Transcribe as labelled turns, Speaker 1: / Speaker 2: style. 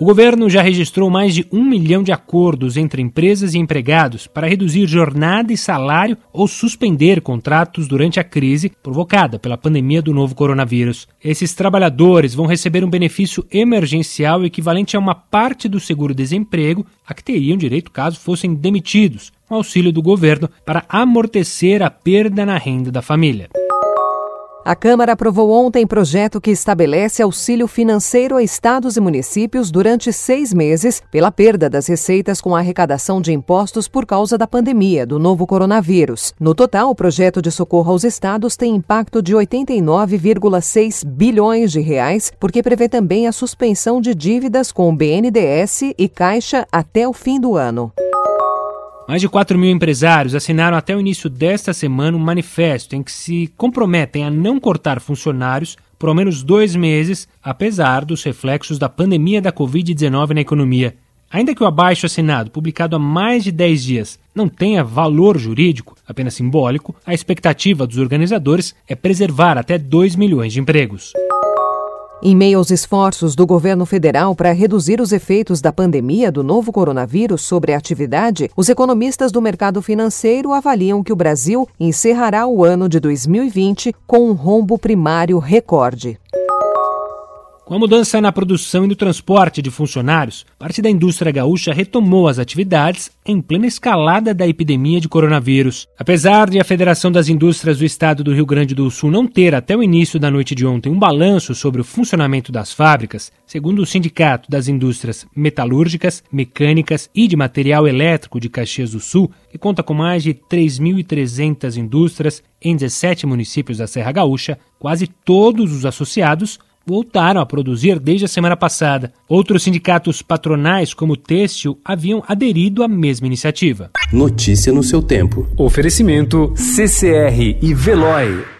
Speaker 1: O governo já registrou mais de um milhão de acordos entre empresas e empregados para reduzir jornada e salário ou suspender contratos durante a crise provocada pela pandemia do novo coronavírus. Esses trabalhadores vão receber um benefício emergencial equivalente a uma parte do seguro-desemprego a que teriam direito caso fossem demitidos, com auxílio do governo para amortecer a perda na renda da família.
Speaker 2: A Câmara aprovou ontem projeto que estabelece auxílio financeiro a estados e municípios durante seis meses pela perda das receitas com a arrecadação de impostos por causa da pandemia do novo coronavírus. No total, o projeto de socorro aos estados tem impacto de 89,6 bilhões de reais, porque prevê também a suspensão de dívidas com o BNDES e Caixa até o fim do ano.
Speaker 1: Mais de 4 mil empresários assinaram até o início desta semana um manifesto em que se comprometem a não cortar funcionários por ao menos dois meses, apesar dos reflexos da pandemia da Covid-19 na economia. Ainda que o abaixo assinado, publicado há mais de 10 dias, não tenha valor jurídico, apenas simbólico, a expectativa dos organizadores é preservar até 2 milhões de empregos.
Speaker 2: Em meio aos esforços do governo federal para reduzir os efeitos da pandemia do novo coronavírus sobre a atividade, os economistas do mercado financeiro avaliam que o Brasil encerrará o ano de 2020 com um rombo primário recorde.
Speaker 1: Com a mudança na produção e no transporte de funcionários, parte da indústria gaúcha retomou as atividades em plena escalada da epidemia de coronavírus. Apesar de a Federação das Indústrias do Estado do Rio Grande do Sul não ter até o início da noite de ontem um balanço sobre o funcionamento das fábricas, segundo o Sindicato das Indústrias Metalúrgicas, Mecânicas e de Material Elétrico de Caxias do Sul, que conta com mais de 3.300 indústrias em 17 municípios da Serra Gaúcha, quase todos os associados voltaram a produzir desde a semana passada. Outros sindicatos patronais, como o Têxtil, haviam aderido à mesma iniciativa.
Speaker 3: Notícia no seu tempo.
Speaker 4: Oferecimento CCR e Veloy.